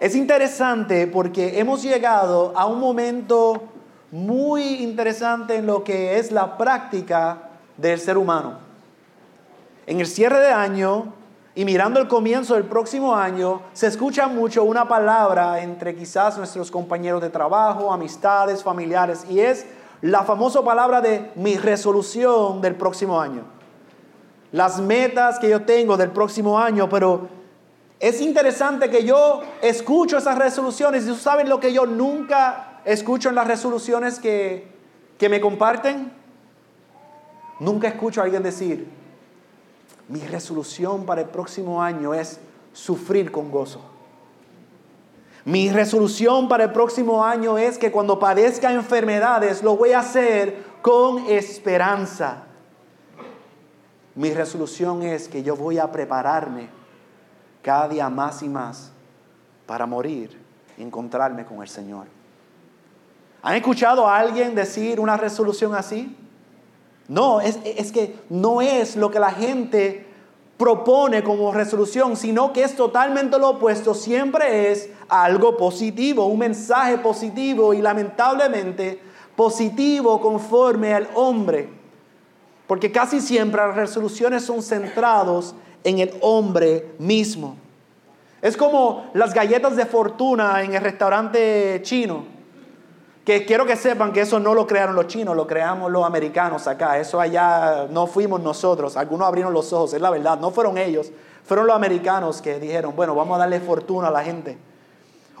Es interesante porque hemos llegado a un momento muy interesante en lo que es la práctica del ser humano. En el cierre de año y mirando el comienzo del próximo año, se escucha mucho una palabra entre quizás nuestros compañeros de trabajo, amistades, familiares, y es la famosa palabra de mi resolución del próximo año. Las metas que yo tengo del próximo año, pero es interesante que yo escucho esas resoluciones y saben lo que yo nunca escucho en las resoluciones que, que me comparten. Nunca escucho a alguien decir, mi resolución para el próximo año es sufrir con gozo. Mi resolución para el próximo año es que cuando padezca enfermedades lo voy a hacer con esperanza. Mi resolución es que yo voy a prepararme cada día más y más para morir y encontrarme con el Señor. ¿Han escuchado a alguien decir una resolución así? No, es, que no es lo que la gente propone como resolución, sino que es totalmente lo opuesto, siempre es algo positivo, un mensaje positivo y lamentablemente positivo conforme al hombre. Porque casi siempre las resoluciones son centrados en el hombre mismo. Es como las galletas de fortuna en el restaurante chino que quiero que sepan que eso no lo crearon los chinos, lo creamos los americanos acá. Eso allá no fuimos nosotros. Algunos abrieron los ojos, es la verdad. No fueron ellos, fueron los americanos que dijeron, bueno, vamos a darle fortuna a la gente.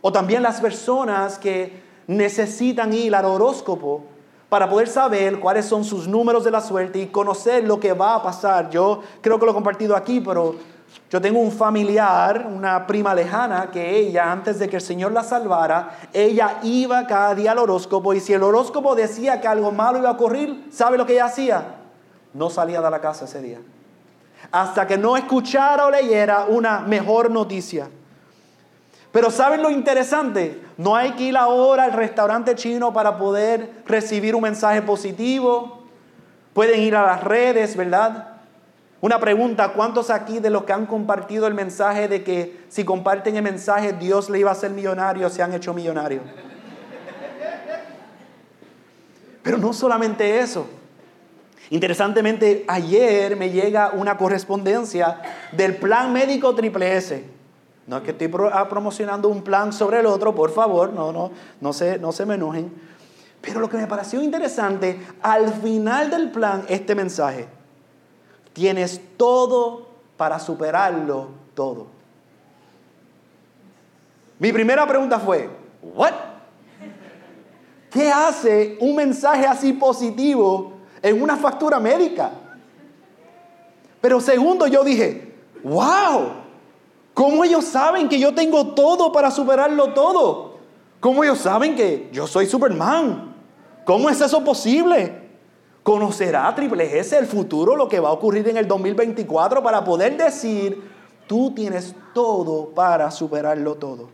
O también las personas que necesitan ir al horóscopo para poder saber cuáles son sus números de la suerte y conocer lo que va a pasar. Yo creo que lo he compartido aquí, pero yo tengo un familiar, una prima lejana, que ella, antes de que el Señor la salvara, ella iba cada día al horóscopo y si el horóscopo decía que algo malo iba a ocurrir, ¿sabe lo que ella hacía? No salía de la casa ese día. Hasta que no escuchara o leyera una mejor noticia. Pero ¿saben lo interesante? No hay que ir ahora al restaurante chino para poder recibir un mensaje positivo. Pueden ir a las redes, ¿verdad? Una pregunta, ¿cuántos aquí de los que han compartido el mensaje de que si comparten el mensaje Dios le iba a hacer millonario se han hecho millonarios? Pero no solamente eso. Interesantemente, ayer me llega una correspondencia del plan médico triple S. No es que estoy ah, promocionando un plan sobre el otro, por favor, no, no, no se, no se me. Pero lo que me pareció interesante, al final del plan, este mensaje. Tienes todo para superarlo todo. Mi primera pregunta fue, ¿what? ¿Qué hace un mensaje así positivo en una factura médica? Pero segundo, yo dije, wow, ¿cómo ellos saben que yo tengo todo para superarlo todo? ¿Cómo ellos saben que yo soy Superman? ¿Cómo es eso posible? ¿Conocerá Triple S el futuro, lo que va a ocurrir en el 2024 para poder decir, tú tienes todo para superarlo todo?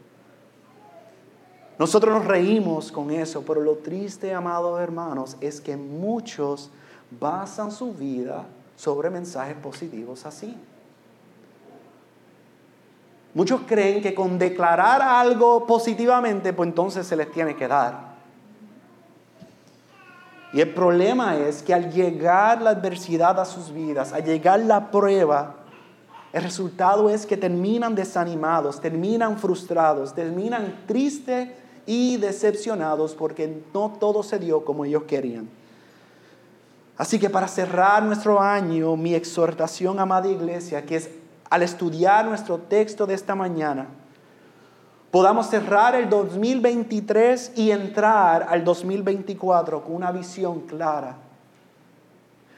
Nosotros nos reímos con eso, pero lo triste, amados hermanos, es que muchos basan su vida sobre mensajes positivos así. Muchos creen que con declarar algo positivamente, pues entonces se les tiene que dar. Y el problema es que al llegar la adversidad a sus vidas, al llegar la prueba, el resultado es que terminan desanimados, terminan frustrados, terminan tristes y decepcionados porque no todo se dio como ellos querían. Así que para cerrar nuestro año, mi exhortación, amada iglesia, que es al estudiar nuestro texto de esta mañana, podamos cerrar el 2023 y entrar al 2024 con una visión clara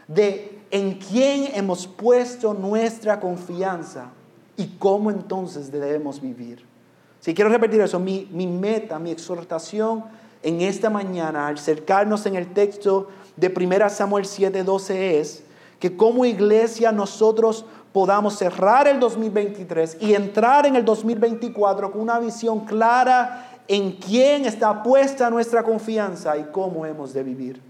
de en quién hemos puesto nuestra confianza y cómo entonces debemos vivir. Si quiero repetir eso, mi, meta, mi exhortación en esta mañana, al acercarnos en el texto de 1 Samuel 7:12 es que como iglesia nosotros podamos cerrar el 2023 y entrar en el 2024 con una visión clara en quién está puesta nuestra confianza y cómo hemos de vivir.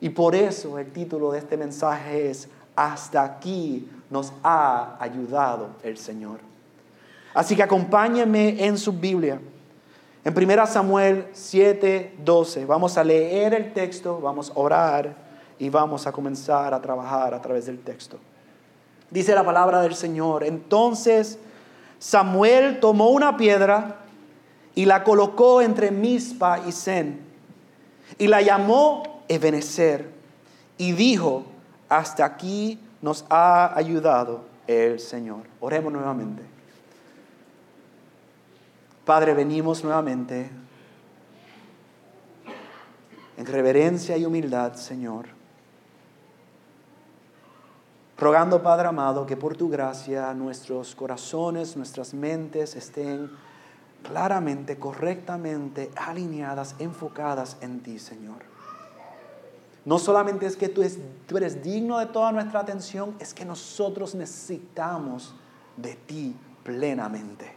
Y por eso el título de este mensaje es, hasta aquí nos ha ayudado el Señor. Así que acompáñenme en su Biblia. En 1 Samuel 7, 12, vamos a leer el texto, vamos a orar y vamos a comenzar a trabajar a través del texto. Dice la palabra del Señor. Entonces Samuel tomó una piedra y la colocó entre Mispa y Zen y la llamó Ebenezer y dijo, hasta aquí nos ha ayudado el Señor. Oremos nuevamente. Padre, venimos nuevamente en reverencia y humildad, Señor, rogando, Padre amado, que por tu gracia nuestros corazones, nuestras mentes estén claramente, correctamente alineadas, enfocadas en ti, Señor. No solamente es que tú, tú eres digno de toda nuestra atención, es que nosotros necesitamos de ti plenamente.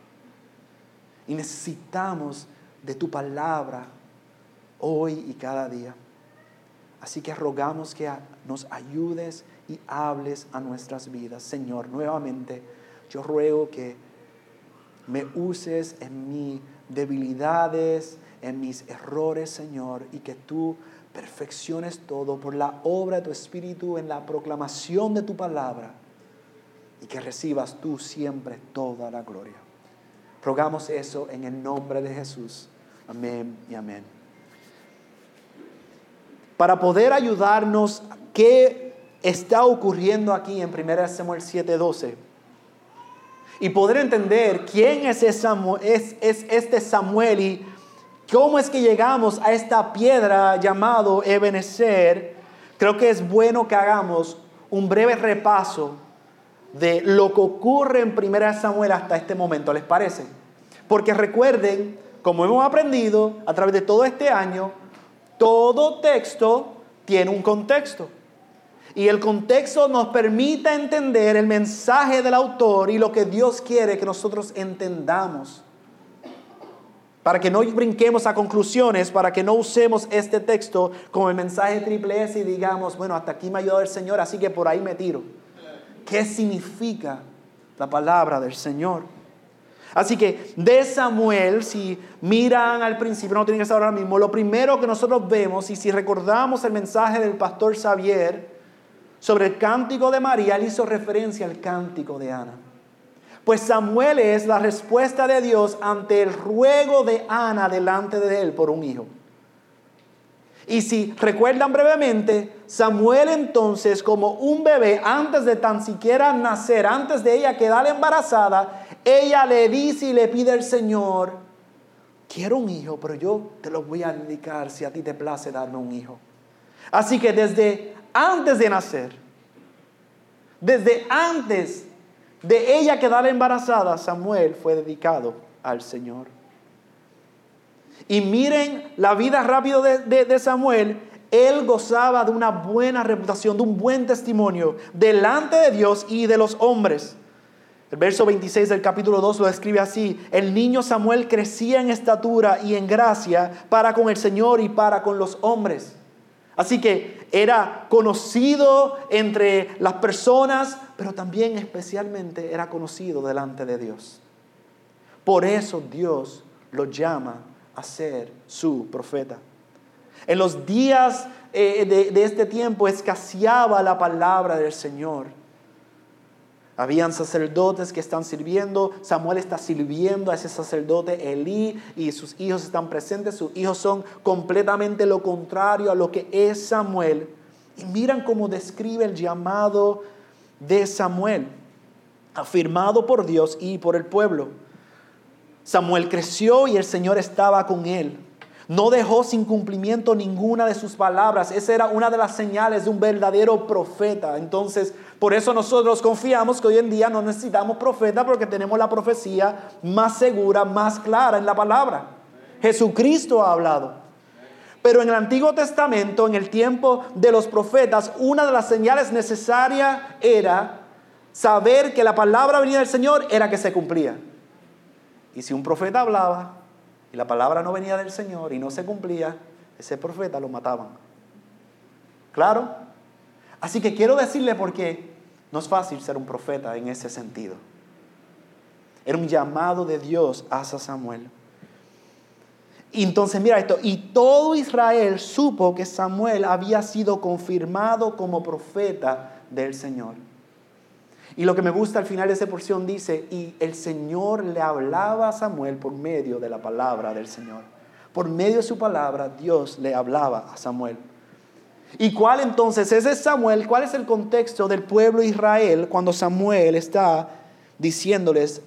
Y necesitamos de tu palabra hoy y cada día. Así que rogamos que nos ayudes y hables a nuestras vidas. Señor, nuevamente yo ruego que me uses en mis debilidades, en mis errores, Señor, y que tú perfecciones todo por la obra de tu Espíritu en la proclamación de tu palabra y que recibas tú siempre toda la gloria. Rogamos eso en el nombre de Jesús. Amén y amén. Para poder ayudarnos, ¿qué está ocurriendo aquí en 1 Samuel 7:12? Y poder entender quién es, es, es este Samuel y cómo es que llegamos a esta piedra llamado Ebenezer, creo que es bueno que hagamos un breve repaso de lo que ocurre en 1 Samuel hasta este momento, ¿les parece? Porque recuerden, como hemos aprendido a través de todo este año, todo texto tiene un contexto. Y el contexto nos permite entender el mensaje del autor y lo que Dios quiere que nosotros entendamos. Para que no brinquemos a conclusiones, para que no usemos este texto como el mensaje triple S y digamos, bueno, hasta aquí me ha ayudado el Señor, así que por ahí me tiro. ¿Qué significa la palabra del Señor? Así que de Samuel, si miran al principio, no tienen que saber ahora mismo, lo primero que nosotros vemos, y si recordamos el mensaje del pastor Xavier sobre el cántico de María, él hizo referencia al cántico de Ana. Pues Samuel es la respuesta de Dios ante el ruego de Ana delante de él por un hijo. Y si recuerdan brevemente, Samuel entonces como un bebé, antes de tan siquiera nacer, antes de ella quedar embarazada, ella le dice y le pide al Señor, quiero un hijo, pero yo te lo voy a dedicar si a ti te place darme un hijo. Así que desde antes de nacer, desde antes de ella quedar embarazada, Samuel fue dedicado al Señor. Y miren la vida rápido de, Samuel. Él gozaba de una buena reputación, de un buen testimonio delante de Dios y de los hombres. El verso 26 del capítulo 2 lo describe así. El niño Samuel crecía en estatura y en gracia para con el Señor y para con los hombres. Así que era conocido entre las personas, pero también especialmente era conocido delante de Dios. Por eso Dios lo llama a ser su profeta. En los días eh, de, de este tiempo escaseaba la palabra del Señor. Habían sacerdotes que están sirviendo, Samuel está sirviendo a ese sacerdote Elí y sus hijos están presentes, sus hijos son completamente lo contrario a lo que es Samuel. Y miran cómo describe el llamado de Samuel, afirmado por Dios y por el pueblo. Samuel creció y el Señor estaba con él. No dejó sin cumplimiento ninguna de sus palabras. Esa era una de las señales de un verdadero profeta. Entonces, por eso nosotros confiamos que hoy en día no necesitamos profeta porque tenemos la profecía más segura, más clara en la palabra. Jesucristo ha hablado. Pero en el Antiguo Testamento, en el tiempo de los profetas, una de las señales necesarias era saber que la palabra venida del Señor era que se cumplía. Y si un profeta hablaba y la palabra no venía del Señor y no se cumplía, ese profeta lo mataban. ¿Claro? Así que quiero decirle por qué no es fácil ser un profeta en ese sentido. Era un llamado de Dios hacia Samuel. Y entonces mira esto, y todo Israel supo que Samuel había sido confirmado como profeta del Señor. Y lo que me gusta al final de esa porción dice, y el Señor le hablaba a Samuel por medio de la palabra del Señor. Por medio de su palabra, Dios le hablaba a Samuel. ¿Y cuál entonces es Samuel? ¿Cuál es el contexto del pueblo de Israel cuando Samuel está diciéndoles,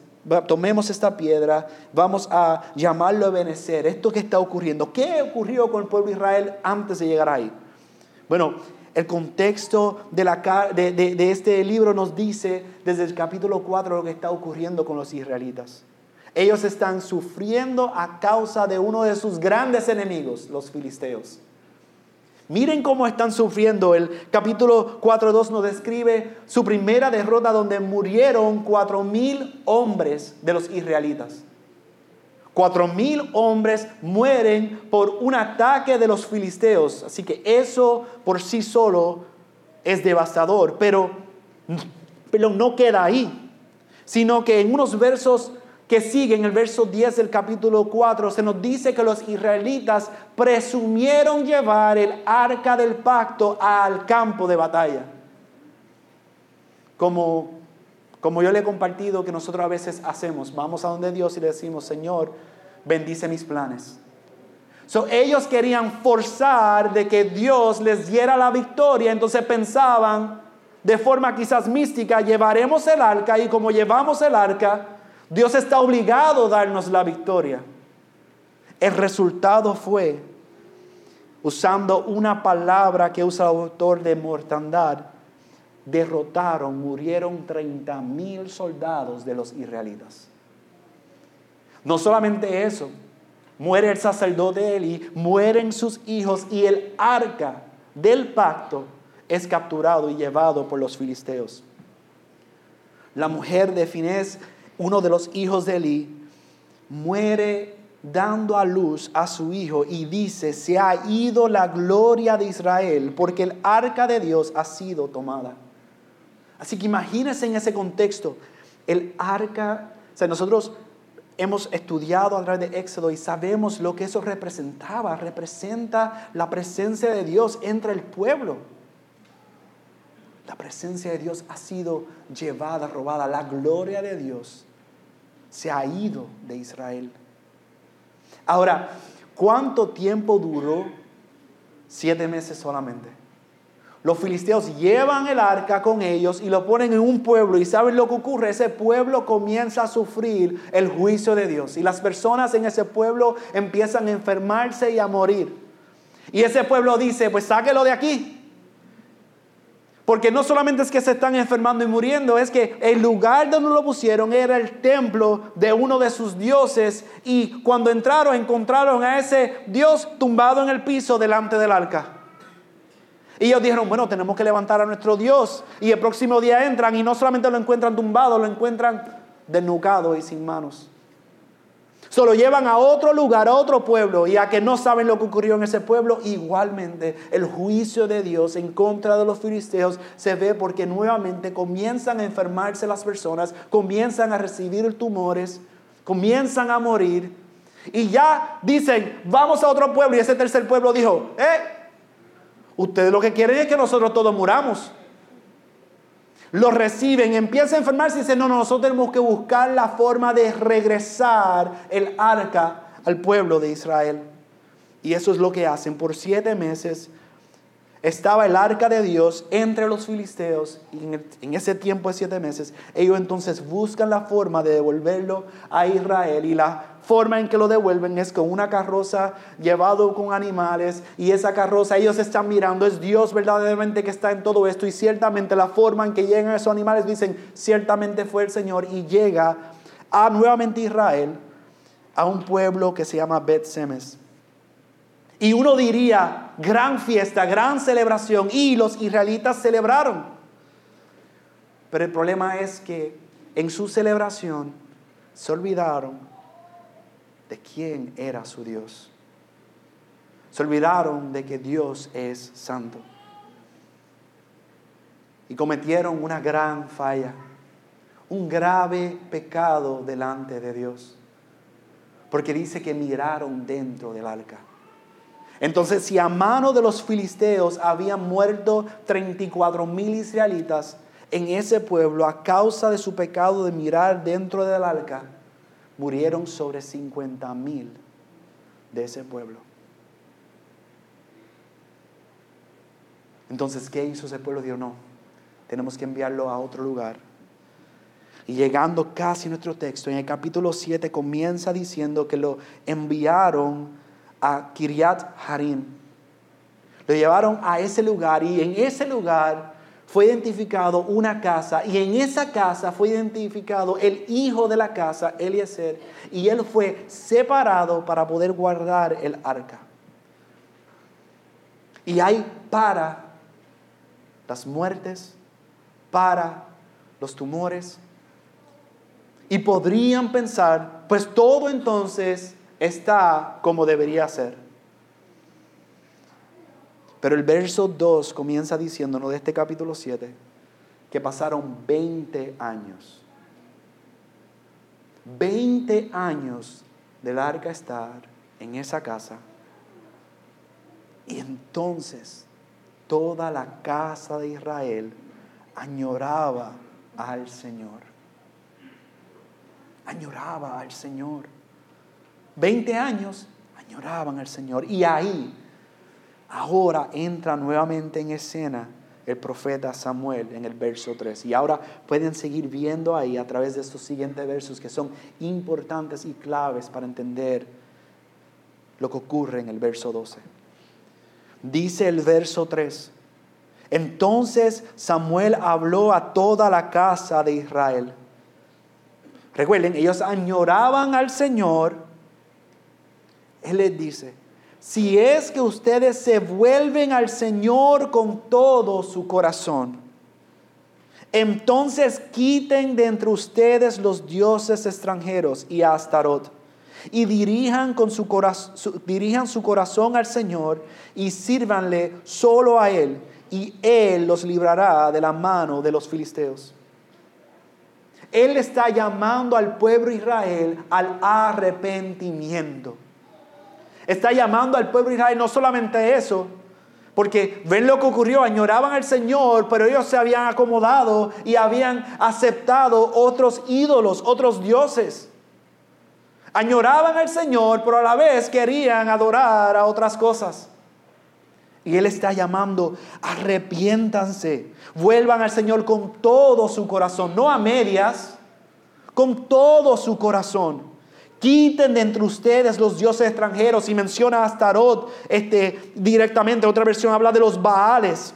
tomemos esta piedra, vamos a llamarlo a benecer, esto que está ocurriendo? ¿Qué ocurrió con el pueblo de Israel antes de llegar ahí? Bueno, el contexto de, la, de, de, este libro nos dice desde el capítulo 4 lo que está ocurriendo con los israelitas. Ellos están sufriendo a causa de uno de sus grandes enemigos, los filisteos. Miren cómo están sufriendo. El capítulo 4.2 nos describe su primera derrota donde murieron cuatro mil hombres de los israelitas. Cuatro mil hombres mueren por un ataque de los filisteos. Así que eso por sí solo es devastador. Pero, pero no queda ahí. Sino que en unos versos que siguen, el verso 10 del capítulo 4, se nos dice que los israelitas presumieron llevar el arca del pacto al campo de batalla. Como como yo le he compartido que nosotros a veces hacemos, vamos a donde Dios y le decimos, Señor, bendice mis planes. So, ellos querían forzar de que Dios les diera la victoria, entonces pensaban de forma quizás mística, llevaremos el arca y como llevamos el arca, Dios está obligado a darnos la victoria. El resultado fue, usando una palabra que usa el autor de mortandad, derrotaron, murieron 30 mil soldados de los israelitas. No solamente eso, muere el sacerdote Eli, mueren sus hijos y el arca del pacto es capturado y llevado por los filisteos. La mujer de Finés, uno de los hijos de Eli, muere dando a luz a su hijo y dice, se ha ido la gloria de Israel porque el arca de Dios ha sido tomada. Así que imagínense en ese contexto, el arca, o sea, nosotros hemos estudiado a través de Éxodo y sabemos lo que eso representaba. Representa la presencia de Dios entre el pueblo. La presencia de Dios ha sido llevada, robada. La gloria de Dios se ha ido de Israel. Ahora, ¿cuánto tiempo duró? Siete meses solamente. Los filisteos llevan el arca con ellos y lo ponen en un pueblo y saben lo que ocurre. Ese pueblo comienza a sufrir el juicio de Dios y las personas en ese pueblo empiezan a enfermarse y a morir. Y ese pueblo dice, pues sáquelo de aquí. Porque no solamente es que se están enfermando y muriendo, es que el lugar donde lo pusieron era el templo de uno de sus dioses y cuando entraron encontraron a ese dios tumbado en el piso delante del arca. Y ellos dijeron, bueno, tenemos que levantar a nuestro Dios. Y el próximo día entran y no solamente lo encuentran tumbado, lo encuentran desnucado y sin manos. Se lo llevan a otro lugar, a otro pueblo, y a que no saben lo que ocurrió en ese pueblo, igualmente el juicio de Dios en contra de los filisteos se ve porque nuevamente comienzan a enfermarse las personas, comienzan a recibir tumores, comienzan a morir, y ya dicen, vamos a otro pueblo, y ese tercer pueblo dijo, eh, Ustedes lo que quieren es que nosotros todos muramos. Lo reciben, empieza a enfermarse y dicen, no, no, nosotros tenemos que buscar la forma de regresar el arca al pueblo de Israel. Y eso es lo que hacen. Por siete meses estaba el arca de Dios entre los filisteos y en, ese tiempo de siete meses ellos entonces buscan la forma de devolverlo a Israel y la forma en que lo devuelven es con una carroza llevado con animales y esa carroza ellos están mirando es Dios verdaderamente que está en todo esto y ciertamente la forma en que llegan esos animales dicen ciertamente fue el Señor y llega a nuevamente Israel a un pueblo que se llama Bet Semes. Y uno diría, gran fiesta, gran celebración. Y los israelitas celebraron. Pero el problema es que en su celebración se olvidaron de quién era su Dios. Se olvidaron de que Dios es santo. Y cometieron una gran falla. un grave pecado delante de Dios. Porque dice que miraron dentro del arca. Entonces, si a mano de los filisteos habían muerto 34 mil israelitas en ese pueblo a causa de su pecado de mirar dentro del arca, murieron sobre 50 mil de ese pueblo. Entonces, ¿qué hizo ese pueblo? Dijo, no, tenemos que enviarlo a otro lugar. Y llegando casi a nuestro texto, en el capítulo 7 comienza diciendo que lo enviaron a Kiryat Harim. Lo llevaron a ese lugar y en ese lugar fue identificado una casa y en esa casa fue identificado el hijo de la casa, Eliezer, y él fue separado para poder guardar el arca. Y hay para las muertes, para los tumores. Y podrían pensar, pues todo entonces está como debería ser. Pero el verso 2 comienza diciéndonos de este capítulo 7 que pasaron 20 años. 20 años del arca estar en esa casa. Y entonces toda la casa de Israel añoraba al Señor. Añoraba al Señor. Veinte años añoraban al Señor. Y ahí, ahora entra nuevamente en escena el profeta Samuel en el verso 3. Y ahora pueden seguir viendo ahí a través de estos siguientes versos que son importantes y claves para entender lo que ocurre en el verso 12. Dice el verso 3. Entonces Samuel habló a toda la casa de Israel. Recuerden, ellos añoraban al Señor. Él les dice, si es que ustedes se vuelven al Señor con todo su corazón, entonces quiten de entre ustedes los dioses extranjeros y a y dirijan, con su, dirijan su corazón al Señor y sírvanle solo a Él y Él los librará de la mano de los filisteos. Él está llamando al pueblo Israel al arrepentimiento. Está llamando al pueblo Israel no solamente eso, porque ven lo que ocurrió, añoraban al Señor, pero ellos se habían acomodado y habían aceptado otros ídolos, otros dioses. Añoraban al Señor, pero a la vez querían adorar a otras cosas. Y Él está llamando, arrepiéntanse, vuelvan al Señor con todo su corazón, no a medias, con todo su corazón. Quiten de entre ustedes los dioses extranjeros y menciona a Astarot este, directamente. Otra versión habla de los Baales.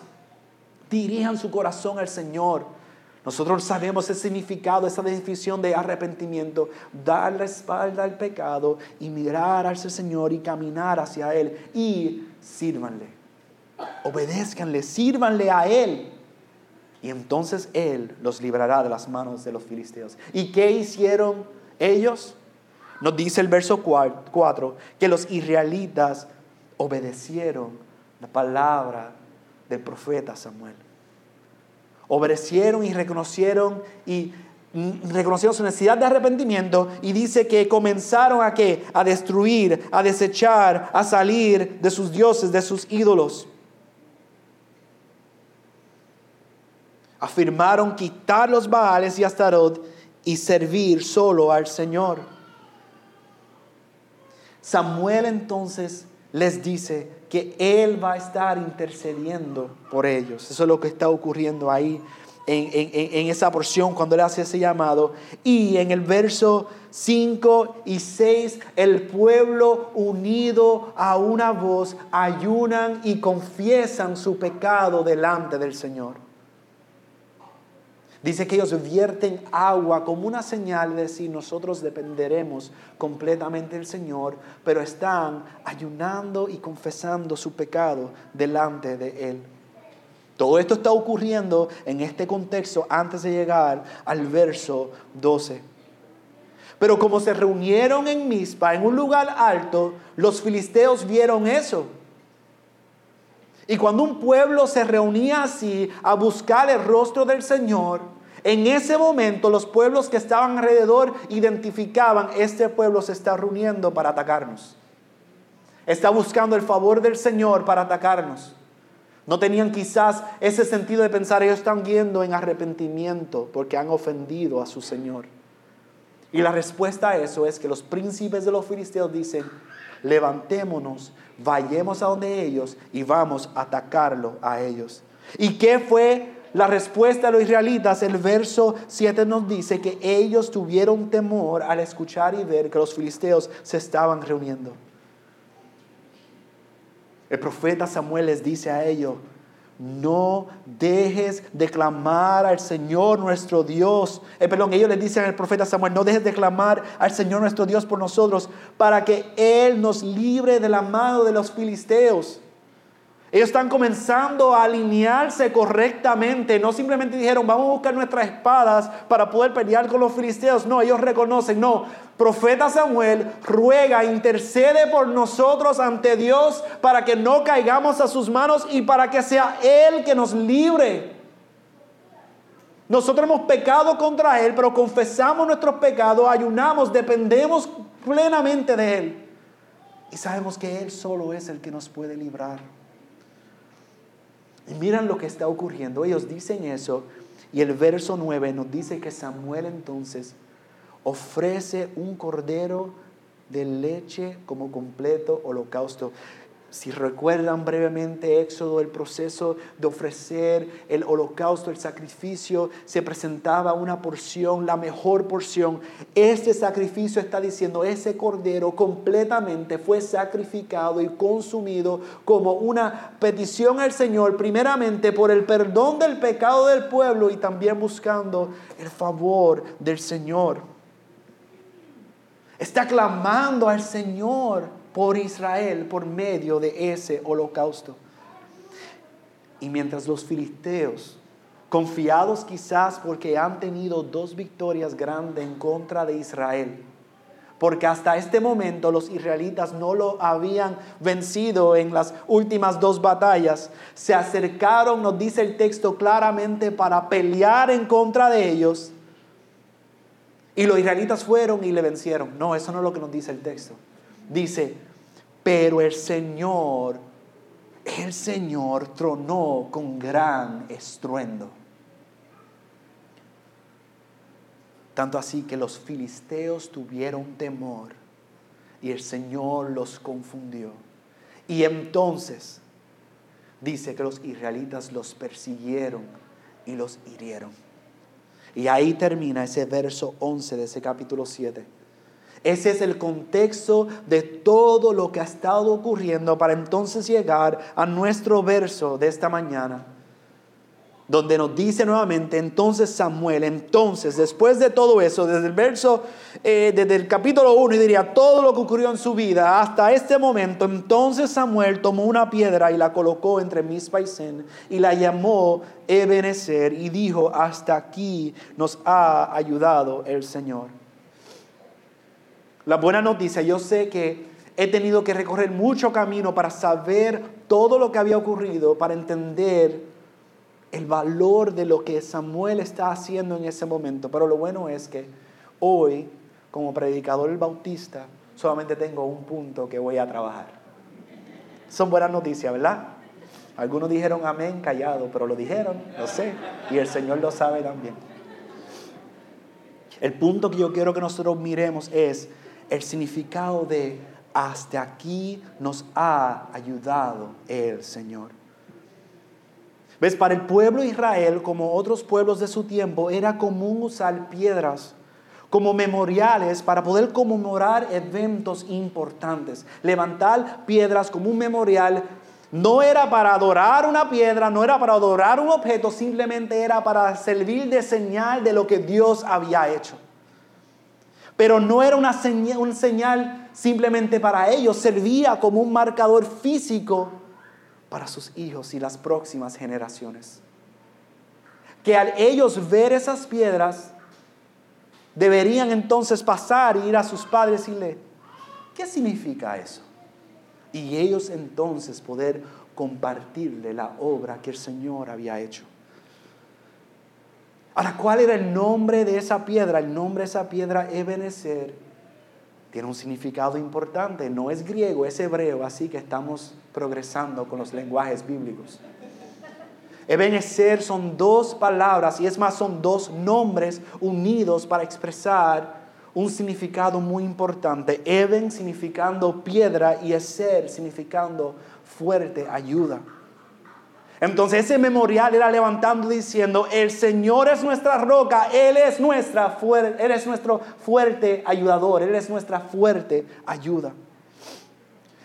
Dirijan su corazón al Señor. Nosotros sabemos el significado, esa definición de arrepentimiento, dar la espalda al pecado y mirar hacia el Señor y caminar hacia Él y sírvanle obedézcanle, sírvanle a Él. Y entonces Él los librará de las manos de los filisteos. ¿Y qué hicieron ellos? Nos dice el verso 4 que los israelitas obedecieron la palabra del profeta Samuel. Obedecieron y reconocieron y reconocieron su necesidad de arrepentimiento y dice que comenzaron a qué? A destruir, a desechar, a salir de sus dioses, de sus ídolos. afirmaron quitar los Baales y Astarot y servir solo al Señor. Samuel entonces les dice que Él va a estar intercediendo por ellos. Eso es lo que está ocurriendo ahí en, esa porción cuando Él hace ese llamado. Y en el verso 5 y 6, el pueblo unido a una voz ayunan y confiesan su pecado delante del Señor. Dice que ellos vierten agua como una señal de decir nosotros dependeremos completamente del Señor, pero están ayunando y confesando su pecado delante de Él. Todo esto está ocurriendo en este contexto antes de llegar al verso 12. Pero como se reunieron en Mizpa, en un lugar alto, los filisteos vieron eso. Y cuando un pueblo se reunía así a buscar el rostro del Señor, En ese momento los pueblos que estaban alrededor identificaban, este pueblo se está reuniendo para atacarnos. Está buscando el favor del Señor para atacarnos. No tenían quizás ese sentido de pensar, ellos están yendo en arrepentimiento porque han ofendido a su Señor. Y la respuesta a eso es que los príncipes de los filisteos dicen, levantémonos, vayamos a donde ellos y vamos a atacarlo a ellos. ¿Y qué fue la respuesta de los israelitas? El verso 7 nos dice que ellos tuvieron temor al escuchar y ver que los filisteos se estaban reuniendo. El profeta Samuel les dice a ellos, no dejes de clamar al Señor nuestro Dios. Eh, perdón, ellos le dicen al profeta Samuel, no dejes de clamar al Señor nuestro Dios por nosotros para que Él nos libre de la mano de los filisteos. Ellos están comenzando a alinearse correctamente. No simplemente dijeron, vamos a buscar nuestras espadas para poder pelear con los filisteos. No, ellos reconocen, no. Profeta Samuel ruega, intercede por nosotros ante Dios para que no caigamos a sus manos y para que sea Él que nos libre. Nosotros hemos pecado contra Él, pero confesamos nuestros pecados, ayunamos, dependemos plenamente de Él. Y sabemos que Él solo es el que nos puede librar. Y miran lo que está ocurriendo. Ellos dicen eso y el verso 9 nos dice que Samuel entonces ofrece un cordero de leche como completo holocausto. Si recuerdan brevemente Éxodo, el proceso de ofrecer el holocausto, el sacrificio, se presentaba una porción, la mejor porción. Este sacrificio está diciendo, ese cordero completamente fue sacrificado y consumido como una petición al Señor, primeramente por el perdón del pecado del pueblo y también buscando el favor del Señor. Está clamando al Señor por Israel por medio de ese holocausto. Y mientras los filisteos, confiados quizás porque han tenido dos victorias grandes en contra de Israel, porque hasta este momento los israelitas no lo habían vencido en las últimas dos batallas, se acercaron, nos dice el texto claramente, para pelear en contra de ellos. Y los israelitas fueron y le vencieron. No, eso no es lo que nos dice el texto dice, pero el Señor, el Señor tronó con gran estruendo. Tanto así que los filisteos tuvieron temor y el Señor los confundió. Y entonces dice que los israelitas los persiguieron y los hirieron. Y ahí termina ese verso 11 de ese capítulo 7. Ese es el contexto de todo lo que ha estado ocurriendo para entonces llegar a nuestro verso de esta mañana, donde nos dice nuevamente, entonces Samuel, entonces, después de todo eso, desde el verso, eh, desde el capítulo 1, y diría todo lo que ocurrió en su vida hasta este momento, entonces Samuel tomó una piedra y la colocó entre mis paisén y la llamó Ebenezer y dijo, hasta aquí nos ha ayudado el Señor. La buena noticia, yo sé que he tenido que recorrer mucho camino para saber todo lo que había ocurrido, para entender el valor de lo que Samuel está haciendo en ese momento. Pero lo bueno es que hoy, como predicador bautista, solamente tengo un punto que voy a trabajar. Son buenas noticias, ¿verdad? Algunos dijeron amén callado, pero lo dijeron, lo sé, y el Señor lo sabe también. El punto que yo quiero que nosotros miremos es el significado de hasta aquí nos ha ayudado el Señor. ¿Ves? Para el pueblo de Israel, como otros pueblos de su tiempo, era común usar piedras como memoriales para poder conmemorar eventos importantes. Levantar piedras como un memorial no era para adorar una piedra, no era para adorar un objeto, simplemente era para servir de señal de lo que Dios había hecho. Pero no era una señal, simplemente para ellos, servía como un marcador físico para sus hijos y las próximas generaciones. Que al ellos ver esas piedras, deberían entonces pasar e ir a sus padres y le, ¿qué significa eso? Y ellos entonces poder compartirle la obra que el Señor había hecho. Ahora, ¿cuál era el nombre de esa piedra? El nombre de esa piedra, Ebenezer, tiene un significado importante. No es griego, es hebreo, así que estamos progresando con los lenguajes bíblicos. Ebenezer son dos palabras y es más, son dos nombres unidos para expresar un significado muy importante. Eben significando piedra y Eser significando fuerte ayuda. Entonces ese memorial era levantando diciendo, el Señor es nuestra roca, Él es, nuestra Él es nuestro fuerte ayudador, Él es nuestra fuerte ayuda.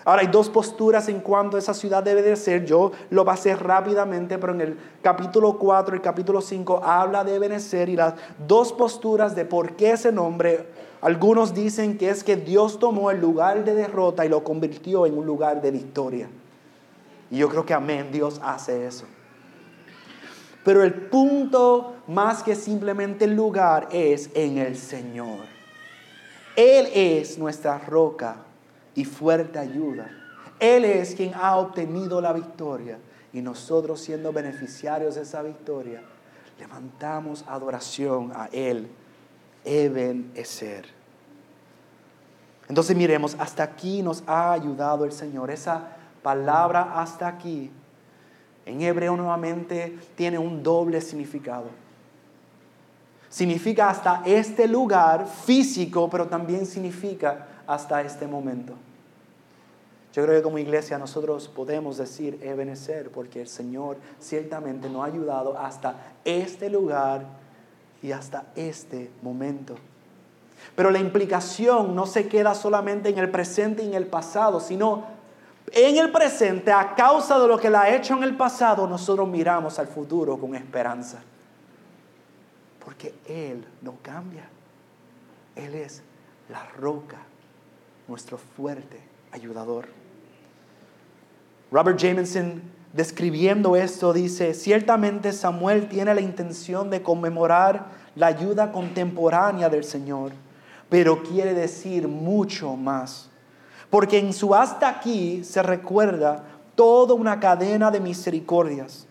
Ahora hay dos posturas en cuanto a esa ciudad debe de ser. Yo lo pasé rápidamente, pero en el capítulo 4 y capítulo 5 habla de Benecer y las dos posturas de por qué ese nombre. Algunos dicen que es que Dios tomó el lugar de derrota y lo convirtió en un lugar de victoria. Y yo creo que amén, Dios hace eso. Pero el punto más que simplemente el lugar es en el Señor. Él es nuestra roca y fuerte ayuda. Él es quien ha obtenido la victoria y nosotros siendo beneficiarios de esa victoria, levantamos adoración a Él, Eben Eser. Entonces miremos, hasta aquí nos ha ayudado el Señor. Esa palabra hasta aquí en hebreo nuevamente tiene un doble significado. Significa hasta este lugar físico, pero también significa hasta este momento. Yo creo que como iglesia nosotros podemos decir Ebenezer porque el Señor ciertamente nos ha ayudado hasta este lugar y hasta este momento. Pero la implicación no se queda solamente en el presente y en el pasado, sino en el presente, a causa de lo que la ha hecho en el pasado, nosotros miramos al futuro con esperanza. Porque Él no cambia. Él es la roca, nuestro fuerte ayudador. Robert Jameson, describiendo esto, dice, ciertamente Samuel tiene la intención de conmemorar la ayuda contemporánea del Señor, pero quiere decir mucho más. Porque en su hasta aquí se recuerda toda una cadena de misericordias.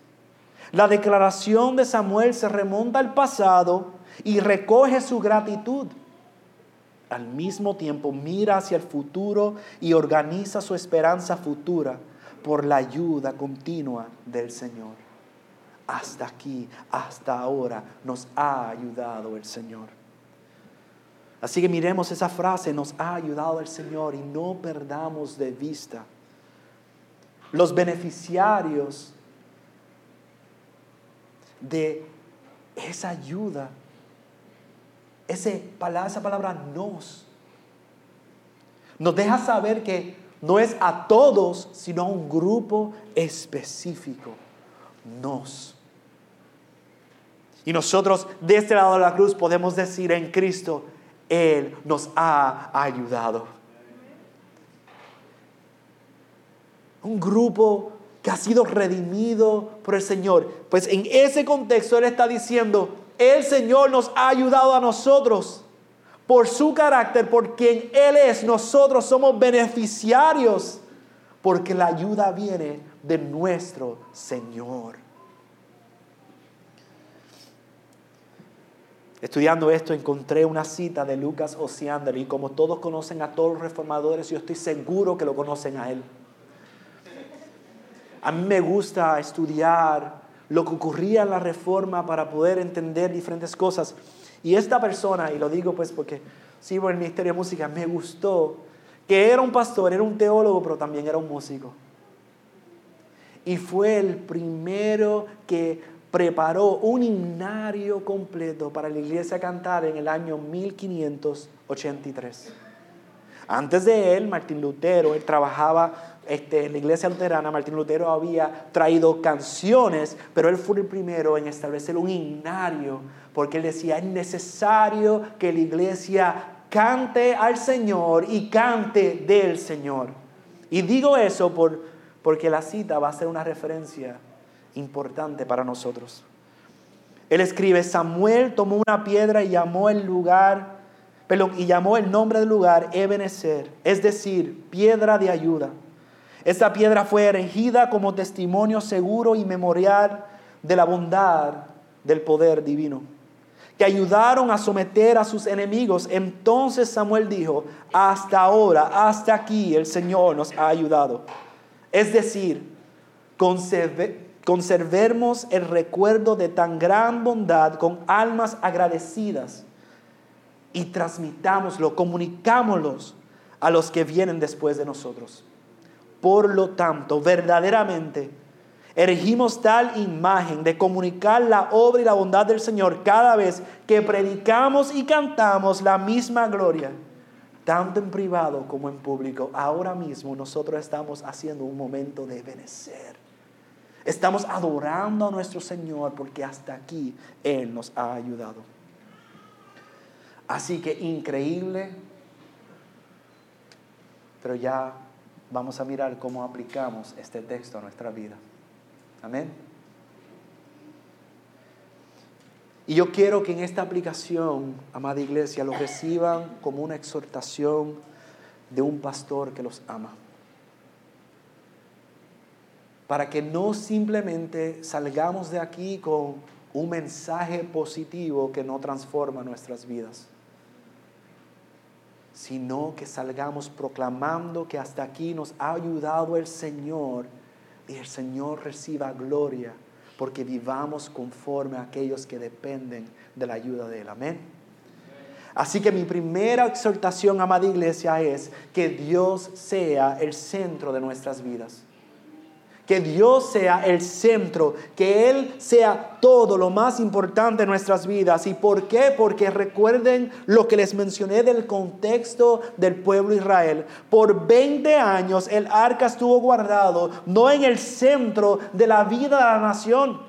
La declaración de Samuel se remonta al pasado y recoge su gratitud. Al mismo tiempo mira hacia el futuro y organiza su esperanza futura por la ayuda continua del Señor. Hasta aquí, hasta ahora, nos ha ayudado el Señor. Así que miremos esa frase, nos ha ayudado el Señor y no perdamos de vista los beneficiarios de esa ayuda. Esa palabra nos nos deja saber que no es a todos, sino a un grupo específico. Nos. Y nosotros de este lado de la cruz podemos decir en Cristo, Él nos ha ayudado. Un grupo que ha sido redimido por el Señor. Pues en ese contexto Él está diciendo, el Señor nos ha ayudado a nosotros por su carácter, por quien Él es, nosotros somos beneficiarios, porque la ayuda viene de nuestro Señor. Estudiando esto encontré una cita de Lucas Osiander y como todos conocen a todos los reformadores, yo estoy seguro que lo conocen a él. A mí me gusta estudiar lo que ocurría en la reforma para poder entender diferentes cosas. Y esta persona, y lo digo pues porque sirvo en el Ministerio de Música, me gustó que era un pastor, era un teólogo, pero también era un músico. Y fue el primero que preparó un himnario completo para la iglesia cantar en el año 1583. Antes de él, Martín Lutero, él trabajaba este, en la iglesia luterana, Martín Lutero había traído canciones, pero él fue el primero en establecer un himnario porque él decía, es necesario que la iglesia cante al Señor y cante del Señor. Y digo eso por, porque la cita va a ser una referencia importante para nosotros. Él escribe, Samuel tomó una piedra y llamó el lugar, perdón, y llamó el nombre del lugar Ebenezer, es decir, piedra de ayuda. Esta piedra fue erigida como testimonio seguro y memorial de la bondad del poder divino. que ayudaron a someter a sus enemigos. Entonces Samuel dijo, hasta ahora, hasta aquí el Señor nos ha ayudado. Es decir, conservemos el recuerdo de tan gran bondad con almas agradecidas y transmitámoslo, comunicámoslo a los que vienen después de nosotros. Por lo tanto, verdaderamente, erigimos tal imagen de comunicar la obra y la bondad del Señor cada vez que predicamos y cantamos la misma gloria, tanto en privado como en público. Ahora mismo nosotros estamos haciendo un momento de benecer. Estamos adorando a nuestro Señor porque hasta aquí Él nos ha ayudado. Así que increíble, pero ya vamos a mirar cómo aplicamos este texto a nuestra vida. Amén. Y yo quiero que en esta aplicación, amada iglesia, lo reciban como una exhortación de un pastor que los ama. Para que no simplemente salgamos de aquí con un mensaje positivo que no transforma nuestras vidas sino que salgamos proclamando que hasta aquí nos ha ayudado el Señor y el Señor reciba gloria porque vivamos conforme a aquellos que dependen de la ayuda de Él. Amén. Así que mi primera exhortación, amada iglesia, es que Dios sea el centro de nuestras vidas. Que Dios sea el centro, que Él sea todo lo más importante en nuestras vidas. ¿Y por qué? Porque recuerden lo que les mencioné del contexto del pueblo Israel. Por 20 años el arca estuvo guardado, no en el centro de la vida de la nación.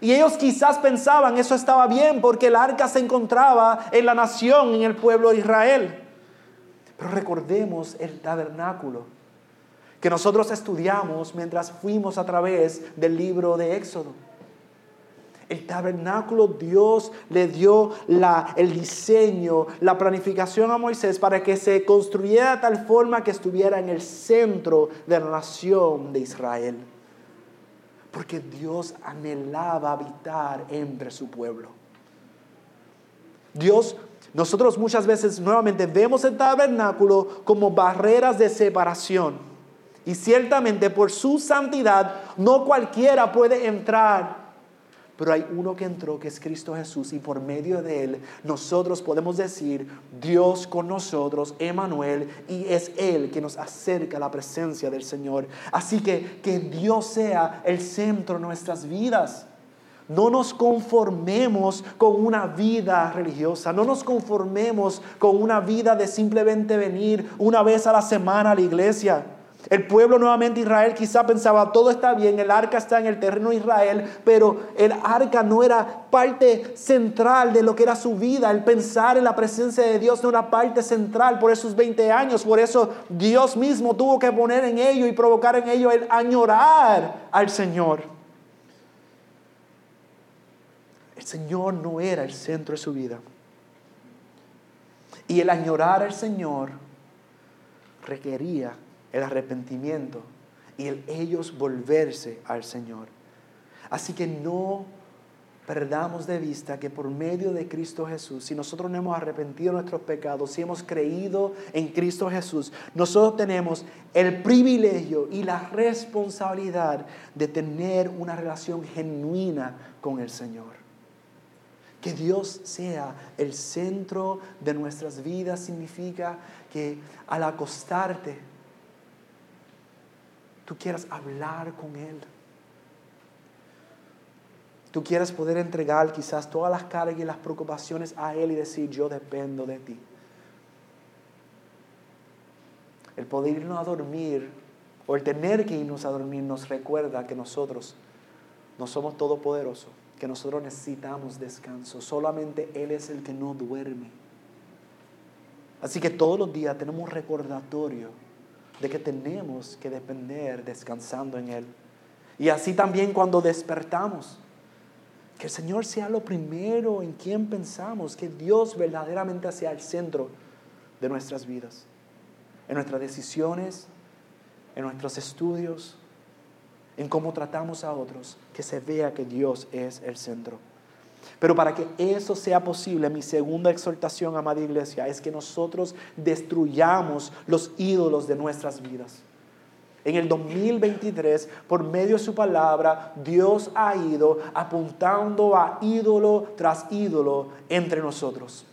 Y ellos quizás pensaban eso estaba bien porque el arca se encontraba en la nación, en el pueblo de Israel. Pero recordemos el tabernáculo que nosotros estudiamos mientras fuimos a través del libro de Éxodo. El tabernáculo Dios le dio la, el diseño, la planificación a Moisés para que se construyera de tal forma que estuviera en el centro de la nación de Israel. Porque Dios anhelaba habitar entre su pueblo. Dios, nosotros muchas veces nuevamente vemos el tabernáculo como barreras de separación y ciertamente por su santidad no cualquiera puede entrar. Pero hay uno que entró, que es Cristo Jesús, y por medio de él nosotros podemos decir, Dios con nosotros, Emanuel, y es Él que nos acerca a la presencia del Señor. Así que que Dios sea el centro de nuestras vidas. No nos conformemos con una vida religiosa, no nos conformemos con una vida de simplemente venir una vez a la semana a la iglesia. El pueblo nuevamente Israel quizá pensaba, todo está bien, el arca está en el terreno de Israel, pero el arca no era parte central de lo que era su vida. El pensar en la presencia de Dios no era parte central por esos 20 años. Por eso Dios mismo tuvo que poner en ello y provocar en ello el añorar al Señor. El Señor no era el centro de su vida. Y el añorar al Señor requería el arrepentimiento y el ellos volverse al Señor. Así que no perdamos de vista que por medio de Cristo Jesús, si nosotros no hemos arrepentido nuestros pecados, si hemos creído en Cristo Jesús, nosotros tenemos el privilegio y la responsabilidad de tener una relación genuina con el Señor. Que Dios sea el centro de nuestras vidas significa que al acostarte, tú quieras hablar con Él. Tú quieres poder entregar quizás todas las cargas y las preocupaciones a Él y decir, yo dependo de ti. El poder irnos a dormir o el tener que irnos a dormir nos recuerda que nosotros no somos todopoderosos, que nosotros necesitamos descanso. Solamente Él es el que no duerme. Así que todos los días tenemos un recordatorio de que tenemos que depender descansando en Él. Y así también cuando despertamos, que el Señor sea lo primero en quien pensamos, que Dios verdaderamente sea el centro de nuestras vidas, en nuestras decisiones, en nuestros estudios, en cómo tratamos a otros, que se vea que Dios es el centro. Pero para que eso sea posible, mi segunda exhortación, amada iglesia, es que nosotros destruyamos los ídolos de nuestras vidas. En el 2023, por medio de su palabra, Dios ha ido apuntando a ídolo tras ídolo entre nosotros.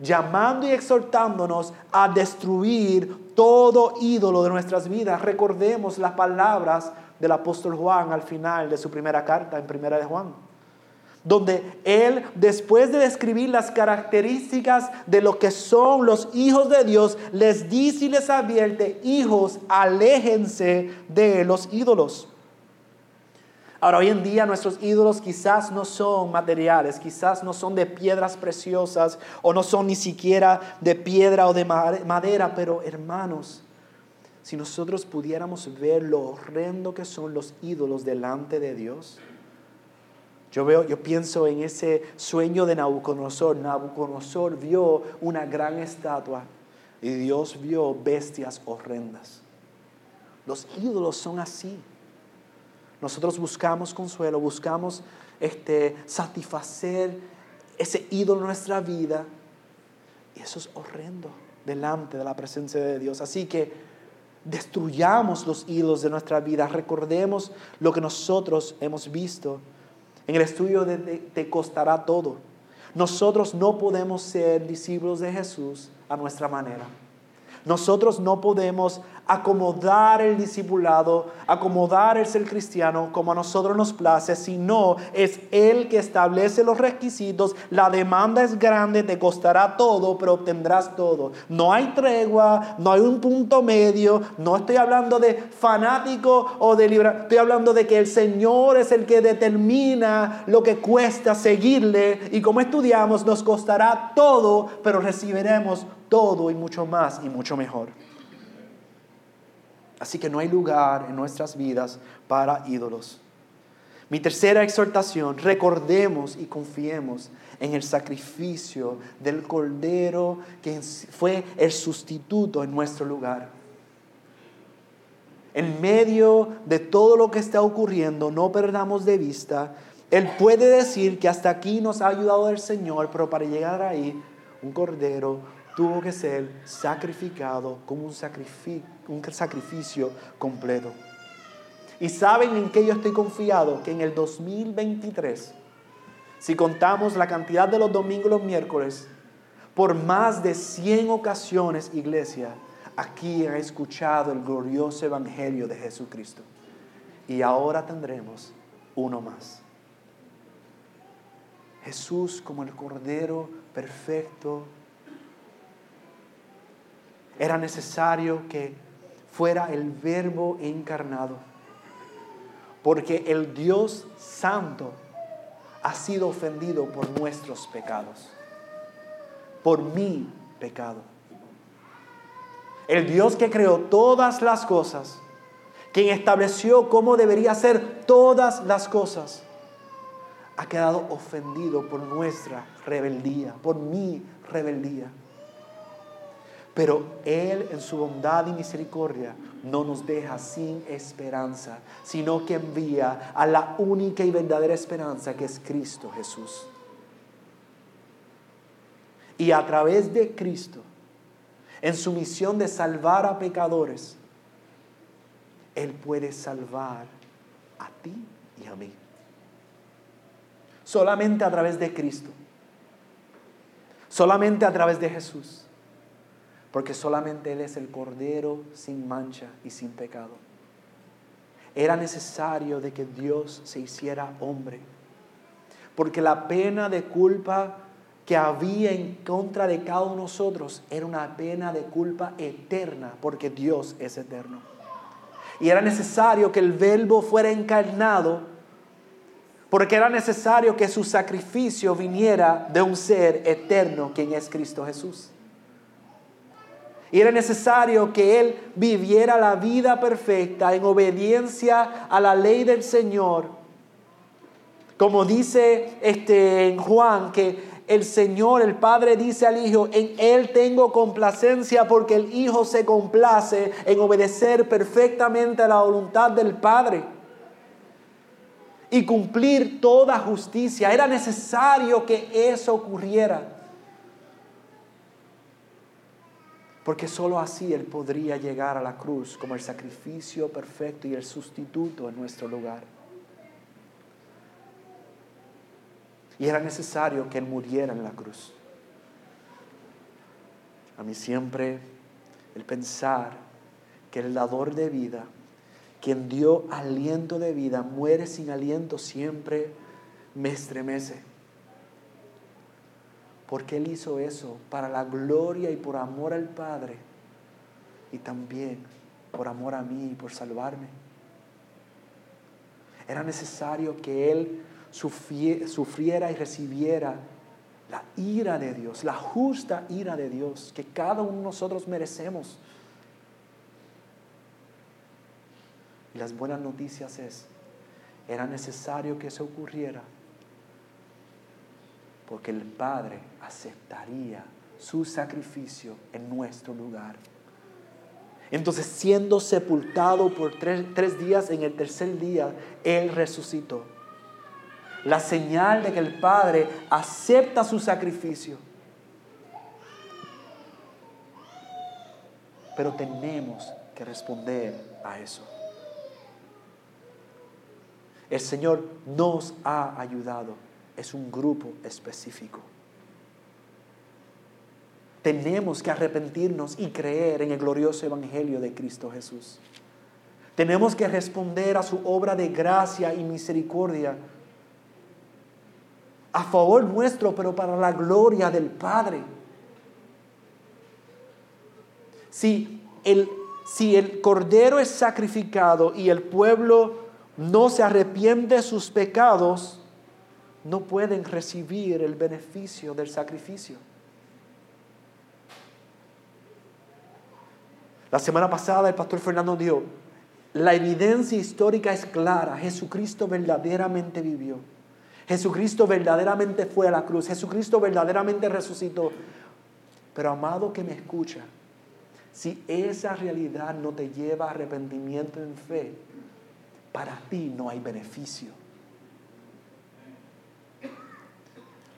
Llamando y exhortándonos a destruir todo ídolo de nuestras vidas. Recordemos las palabras del apóstol Juan al final de su primera carta en Primera de Juan donde él, después de describir las características de lo que son los hijos de Dios, les dice y les advierte, hijos, aléjense de los ídolos. Ahora, hoy en día nuestros ídolos quizás no son materiales, quizás no son de piedras preciosas o no son ni siquiera de piedra o de madera, pero hermanos, si nosotros pudiéramos ver lo horrendo que son los ídolos delante de Dios, yo veo, yo pienso en ese sueño de Nabucodonosor. Nabucodonosor vio una gran estatua y Dios vio bestias horrendas. Los ídolos son así. Nosotros buscamos consuelo, buscamos este, satisfacer ese ídolo en nuestra vida. Y eso es horrendo delante de la presencia de Dios. Así que destruyamos los ídolos de nuestra vida. Recordemos lo que nosotros hemos visto en el estudio de, te costará todo. Nosotros no podemos ser discípulos de Jesús a nuestra manera. Nosotros no podemos acomodar el discipulado, acomodar el ser cristiano como a nosotros nos place, sino es Él que establece los requisitos. La demanda es grande, te costará todo, pero obtendrás todo. No hay tregua, no hay un punto medio, no estoy hablando de fanático o de libre, estoy hablando de que el Señor es el que determina lo que cuesta seguirle y como estudiamos nos costará todo, pero recibiremos todo y mucho más y mucho mejor. Así que no hay lugar en nuestras vidas para ídolos. Mi tercera exhortación, recordemos y confiemos en el sacrificio del Cordero que fue el sustituto en nuestro lugar. En medio de todo lo que está ocurriendo, no perdamos de vista, Él puede decir que hasta aquí nos ha ayudado el Señor, pero para llegar ahí, un Cordero tuvo que ser sacrificado como un sacrificio, completo. Y saben en qué yo estoy confiado, que en el 2023, si contamos la cantidad de los domingos y los miércoles, por más de 100 ocasiones, iglesia, aquí ha escuchado el glorioso evangelio de Jesucristo. Y ahora tendremos uno más. Jesús como el Cordero perfecto era necesario que fuera el verbo encarnado, porque el Dios santo ha sido ofendido por nuestros pecados, por mi pecado. El Dios que creó todas las cosas, quien estableció cómo debería ser todas las cosas, ha quedado ofendido por nuestra rebeldía, por mi rebeldía. Pero Él en su bondad y misericordia no nos deja sin esperanza, sino que envía a la única y verdadera esperanza que es Cristo Jesús. Y a través de Cristo, en su misión de salvar a pecadores, Él puede salvar a ti y a mí. Solamente a través de Cristo. Solamente a través de Jesús porque solamente Él es el Cordero sin mancha y sin pecado. Era necesario de que Dios se hiciera hombre, porque la pena de culpa que había en contra de cada uno de nosotros era una pena de culpa eterna, porque Dios es eterno. Y era necesario que el verbo fuera encarnado, porque era necesario que su sacrificio viniera de un ser eterno, quien es Cristo Jesús. Y era necesario que Él viviera la vida perfecta en obediencia a la ley del Señor. Como dice este, en Juan, que el Señor, el Padre dice al Hijo, en Él tengo complacencia porque el Hijo se complace en obedecer perfectamente a la voluntad del Padre. y cumplir toda justicia. Era necesario que eso ocurriera. Porque sólo así Él podría llegar a la cruz como el sacrificio perfecto y el sustituto en nuestro lugar. Y era necesario que Él muriera en la cruz. A mí siempre el pensar que el dador de vida, quien dio aliento de vida, muere sin aliento, siempre me estremece. Porque Él hizo eso para la gloria y por amor al Padre y también por amor a mí y por salvarme. Era necesario que Él sufriera y recibiera la ira de Dios, la justa ira de Dios que cada uno de nosotros merecemos. Y las buenas noticias es, era necesario que eso ocurriera porque el Padre aceptaría su sacrificio en nuestro lugar. Entonces, siendo sepultado por tres, días, en el tercer día, Él resucitó. La señal de que el Padre acepta su sacrificio. Pero tenemos que responder a eso. El Señor nos ha ayudado es un grupo específico. Tenemos que arrepentirnos y creer en el glorioso Evangelio de Cristo Jesús. Tenemos que responder a su obra de gracia y misericordia a favor nuestro, pero para la gloria del Padre. Si el, si el Cordero es sacrificado y el pueblo no se arrepiente de sus pecados, no pueden recibir el beneficio del sacrificio. La semana pasada el pastor Fernando dijo, la evidencia histórica es clara, Jesucristo verdaderamente vivió. Jesucristo verdaderamente fue a la cruz, Jesucristo verdaderamente resucitó. Pero amado que me escucha, si esa realidad no te lleva a arrepentimiento en fe, para ti no hay beneficio.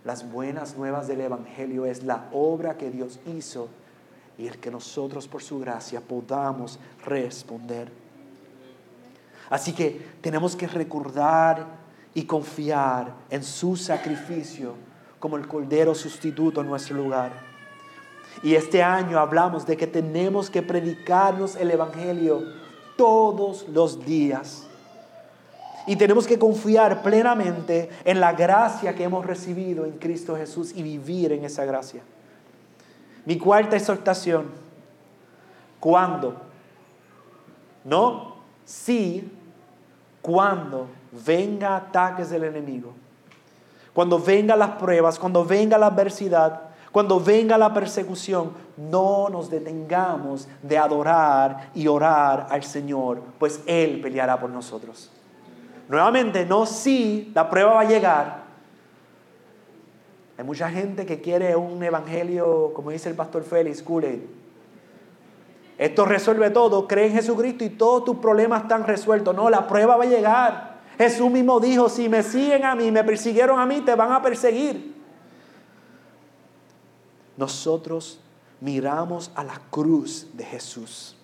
Las buenas nuevas del Evangelio es la obra que Dios hizo y el que nosotros por su gracia podamos responder. Así que tenemos que recordar y confiar en su sacrificio como el cordero sustituto en nuestro lugar. Y este año hablamos de que tenemos que predicarnos el Evangelio todos los días. Y tenemos que confiar plenamente en la gracia que hemos recibido en Cristo Jesús y vivir en esa gracia. Mi cuarta exhortación, ¿cuándo? No, sí, cuando venga ataques del enemigo, cuando vengan las pruebas, cuando venga la adversidad, cuando venga la persecución, no nos detengamos de adorar y orar al Señor, pues Él peleará por nosotros. Nuevamente, no si la prueba va a llegar. Hay mucha gente que quiere un evangelio, como dice el pastor Félix Kool Esto resuelve todo, cree en Jesucristo y todos tus problemas están resueltos. No, la prueba va a llegar. Jesús mismo dijo, si me siguen a mí, me persiguieron a mí, te van a perseguir. Nosotros miramos a la cruz de Jesús.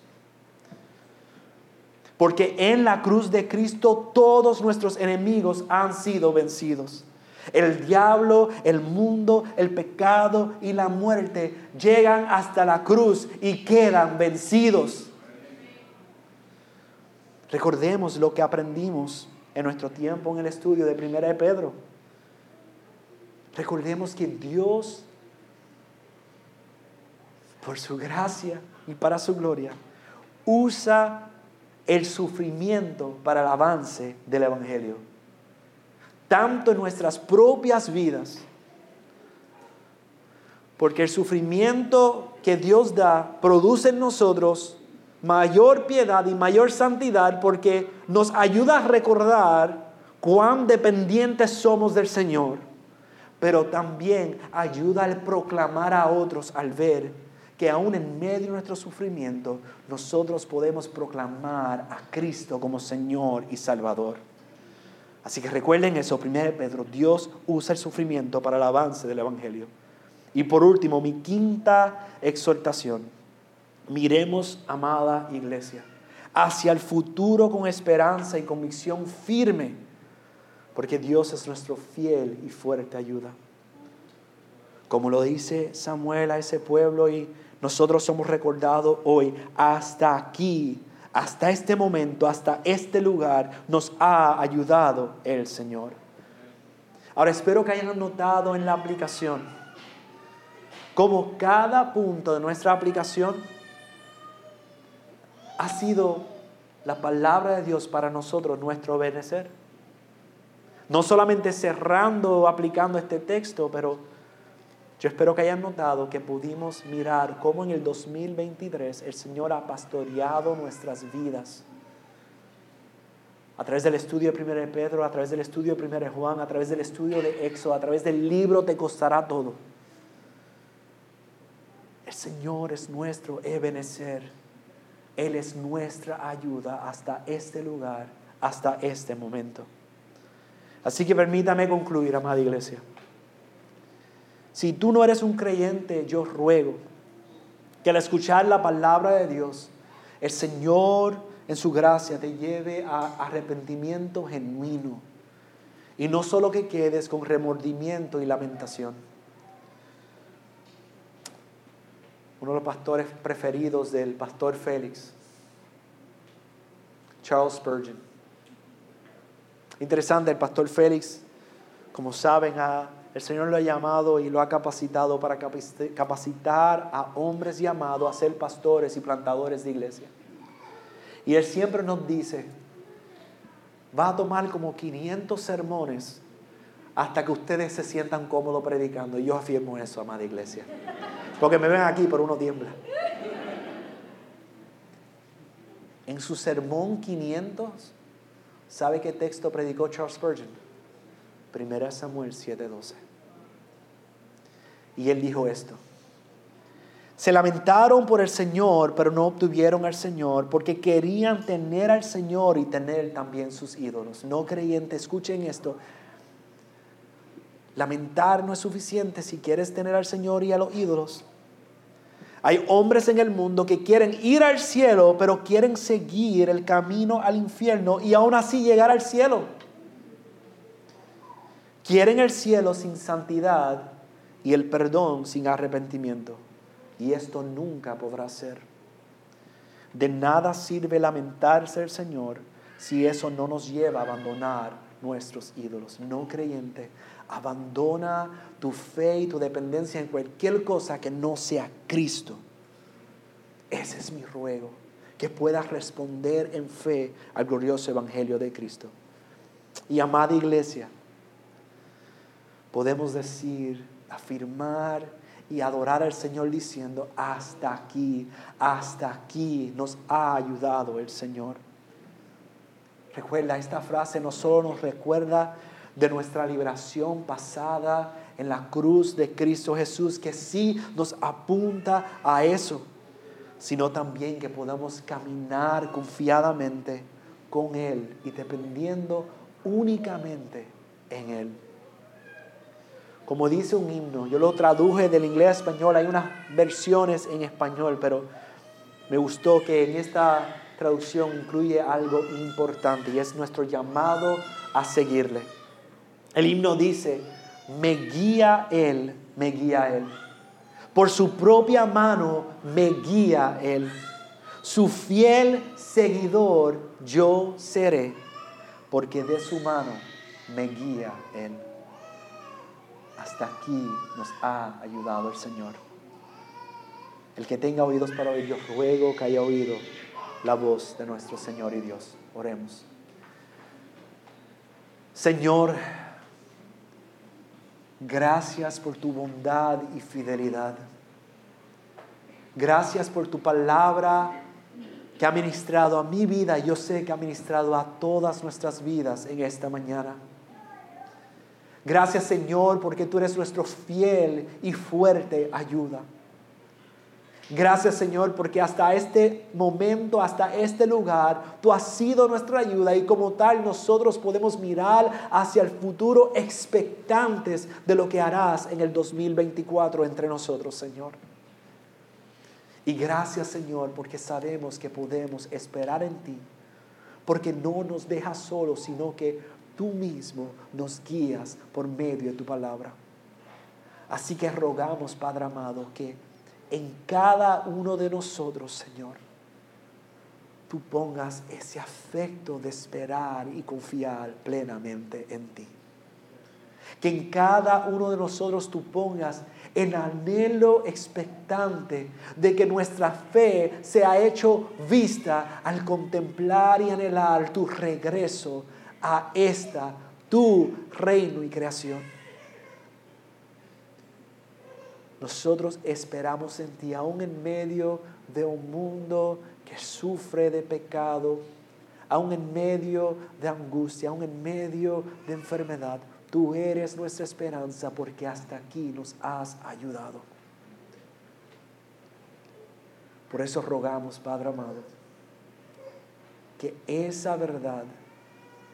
Porque en la cruz de Cristo todos nuestros enemigos han sido vencidos. El diablo, el mundo, el pecado y la muerte llegan hasta la cruz y quedan vencidos. Recordemos lo que aprendimos en nuestro tiempo en el estudio de Primera de Pedro. Recordemos que Dios, por su gracia y para su gloria, usa el sufrimiento para el avance del Evangelio. Tanto en nuestras propias vidas, porque el sufrimiento que Dios da produce en nosotros mayor piedad y mayor santidad porque nos ayuda a recordar cuán dependientes somos del Señor, pero también ayuda al proclamar a otros al ver que aún en medio de nuestro sufrimiento nosotros podemos proclamar a Cristo como Señor y Salvador. Así que recuerden eso, primero Pedro, Dios usa el sufrimiento para el avance del Evangelio. Y por último, mi quinta exhortación, miremos, amada iglesia, hacia el futuro con esperanza y convicción firme, porque Dios es nuestro fiel y fuerte ayuda. Como lo dice Samuel a ese pueblo y nosotros somos recordados hoy, hasta aquí hasta este momento, hasta este lugar, nos ha ayudado el Señor. Ahora espero que hayan notado en la aplicación cómo cada punto de nuestra aplicación ha sido la palabra de Dios para nosotros, nuestro obedecer. No solamente cerrando o aplicando este texto, pero yo espero que hayan notado que pudimos mirar cómo en el 2023 el Señor ha pastoreado nuestras vidas. A través del estudio de 1 de Pedro, a través del estudio de 1 de Juan, a través del estudio de Éxodo, a través del libro te costará todo. El Señor es nuestro Ebenezer. Él es nuestra ayuda hasta este lugar, hasta este momento. Así que permítame concluir, amada iglesia. Si tú no eres un creyente, yo ruego que al escuchar la palabra de Dios, el Señor en su gracia te lleve a arrepentimiento genuino. Y no solo que quedes con remordimiento y lamentación. Uno de los pastores preferidos del pastor Félix, Charles Spurgeon. Interesante, el pastor Félix, como saben, ha el Señor lo ha llamado y lo ha capacitado para capacitar a hombres llamados a ser pastores y plantadores de iglesia. Y Él siempre nos dice, va a tomar como 500 sermones hasta que ustedes se sientan cómodos predicando. Y yo afirmo eso, amada iglesia. Porque me ven aquí, pero uno tiembla. En su sermón 500, ¿sabe qué texto predicó Charles Spurgeon? 1 Samuel 7:12. Y él dijo esto. Se lamentaron por el Señor, pero no obtuvieron al Señor, porque querían tener al Señor y tener también sus ídolos. No creyentes, escuchen esto. Lamentar no es suficiente si quieres tener al Señor y a los ídolos. Hay hombres en el mundo que quieren ir al cielo, pero quieren seguir el camino al infierno y aún así llegar al cielo. Quieren el cielo sin santidad y el perdón sin arrepentimiento. Y esto nunca podrá ser. De nada sirve lamentarse el Señor si eso no nos lleva a abandonar nuestros ídolos. No creyente, abandona tu fe y tu dependencia en cualquier cosa que no sea Cristo. Ese es mi ruego, que puedas responder en fe al glorioso Evangelio de Cristo. Y amada iglesia, podemos decir, afirmar y adorar al Señor diciendo, hasta aquí, hasta aquí nos ha ayudado el Señor. Recuerda, esta frase no solo nos recuerda de nuestra liberación pasada en la cruz de Cristo Jesús, que sí nos apunta a eso, sino también que podamos caminar confiadamente con Él y dependiendo únicamente en Él como dice un himno. Yo lo traduje del inglés a español, hay unas versiones en español, pero me gustó que en esta traducción incluye algo importante y es nuestro llamado a seguirle. El himno dice, me guía Él, me guía Él. Por su propia mano me guía Él. Su fiel seguidor yo seré, porque de su mano me guía Él hasta aquí nos ha ayudado el Señor. El que tenga oídos para oír, yo ruego que haya oído la voz de nuestro Señor y Dios. Oremos. Señor, gracias por tu bondad y fidelidad. Gracias por tu palabra que ha ministrado a mi vida. Yo sé que ha ministrado a todas nuestras vidas en esta mañana. Gracias Señor porque tú eres nuestro fiel y fuerte ayuda. Gracias Señor porque hasta este momento, hasta este lugar, tú has sido nuestra ayuda y como tal nosotros podemos mirar hacia el futuro expectantes de lo que harás en el 2024 entre nosotros, Señor. Y gracias Señor porque sabemos que podemos esperar en ti, porque no nos dejas solos, sino que tú mismo nos guías por medio de tu palabra. Así que rogamos, Padre amado, que en cada uno de nosotros, Señor, tú pongas ese afecto de esperar y confiar plenamente en ti. Que en cada uno de nosotros tú pongas el anhelo expectante de que nuestra fe sea hecho vista al contemplar y anhelar tu regreso a esta, tu reino y creación. Nosotros esperamos en ti, aún en medio de un mundo que sufre de pecado, aún en medio de angustia, aún en medio de enfermedad. Tú eres nuestra esperanza porque hasta aquí nos has ayudado. Por eso rogamos, Padre amado, que esa verdad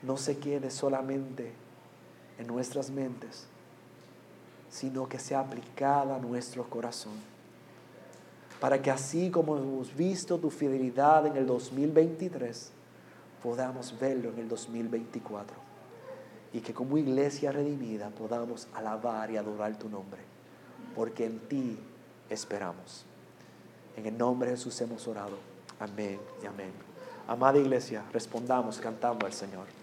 no se quede solamente en nuestras mentes, sino que sea aplicada a nuestro corazón. Para que así como hemos visto tu fidelidad en el 2023, podamos verlo en el 2024. Y que como iglesia redimida podamos alabar y adorar tu nombre. Porque en ti esperamos. En el nombre de Jesús hemos orado. Amén y amén. Amada iglesia, respondamos cantando al Señor.